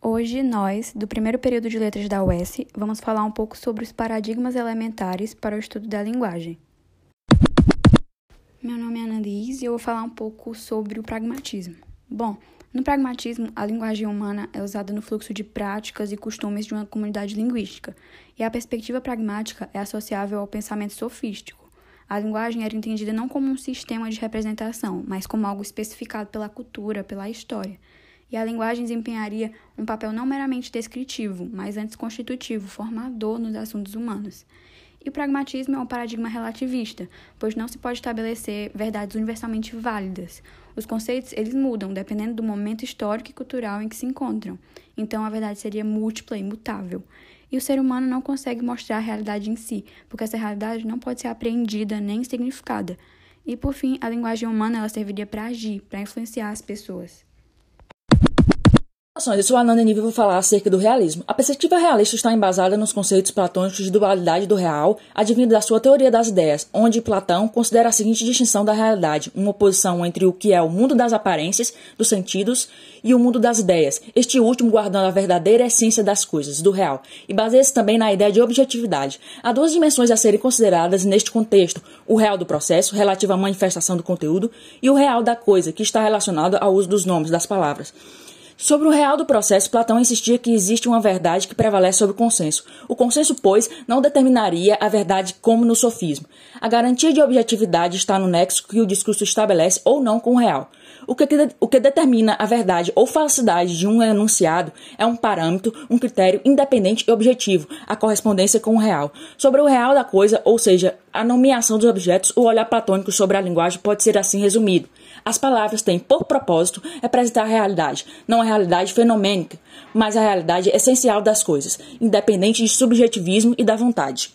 Hoje, nós, do primeiro período de letras da UES, vamos falar um pouco sobre os paradigmas elementares para o estudo da linguagem. Meu nome é Ana Liz e eu vou falar um pouco sobre o pragmatismo. Bom, no pragmatismo, a linguagem humana é usada no fluxo de práticas e costumes de uma comunidade linguística, e a perspectiva pragmática é associável ao pensamento sofístico. A linguagem era entendida não como um sistema de representação, mas como algo especificado pela cultura, pela história e a linguagem desempenharia um papel não meramente descritivo, mas antes constitutivo, formador nos assuntos humanos. E o pragmatismo é um paradigma relativista, pois não se pode estabelecer verdades universalmente válidas. Os conceitos eles mudam dependendo do momento histórico e cultural em que se encontram. Então a verdade seria múltipla e mutável. E o ser humano não consegue mostrar a realidade em si, porque essa realidade não pode ser apreendida nem significada. E por fim, a linguagem humana ela serviria para agir, para influenciar as pessoas. Eu sou a Ananda Nível e vou falar acerca do realismo. A perspectiva realista está embasada nos conceitos platônicos de dualidade do real, advindo da sua teoria das ideias, onde Platão considera a seguinte distinção da realidade, uma oposição entre o que é o mundo das aparências, dos sentidos, e o mundo das ideias, este último guardando a verdadeira essência das coisas, do real, e baseia-se também na ideia de objetividade. Há duas dimensões a serem consideradas neste contexto, o real do processo, relativo à manifestação do conteúdo, e o real da coisa, que está relacionado ao uso dos nomes, das palavras. Sobre o real do processo, Platão insistia que existe uma verdade que prevalece sobre o consenso. O consenso, pois, não determinaria a verdade como no sofismo. A garantia de objetividade está no nexo que o discurso estabelece ou não com o real. O que, o que determina a verdade ou falsidade de um enunciado é um parâmetro, um critério independente e objetivo, a correspondência com o real. Sobre o real da coisa, ou seja, a nomeação dos objetos, o olhar platônico sobre a linguagem pode ser assim resumido. As palavras têm por propósito representar a realidade, não a realidade fenomênica, mas a realidade essencial das coisas, independente de subjetivismo e da vontade.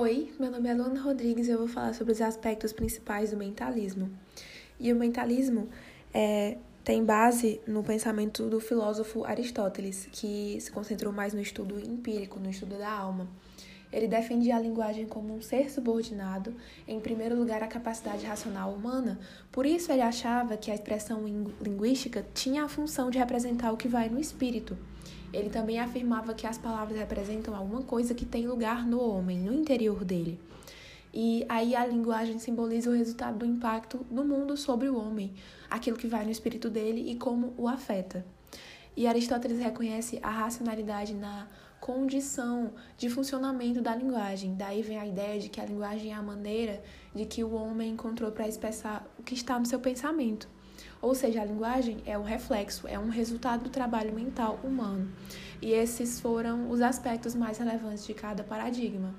Oi, meu nome é Luana Rodrigues e eu vou falar sobre os aspectos principais do mentalismo. E o mentalismo é, tem base no pensamento do filósofo Aristóteles, que se concentrou mais no estudo empírico, no estudo da alma. Ele defendia a linguagem como um ser subordinado, em primeiro lugar, à capacidade racional humana. Por isso, ele achava que a expressão linguística tinha a função de representar o que vai no espírito. Ele também afirmava que as palavras representam alguma coisa que tem lugar no homem, no interior dele. E aí a linguagem simboliza o resultado do impacto no mundo sobre o homem, aquilo que vai no espírito dele e como o afeta. E Aristóteles reconhece a racionalidade na condição de funcionamento da linguagem. Daí vem a ideia de que a linguagem é a maneira de que o homem encontrou para expressar o que está no seu pensamento. Ou seja, a linguagem é um reflexo, é um resultado do trabalho mental humano. E esses foram os aspectos mais relevantes de cada paradigma.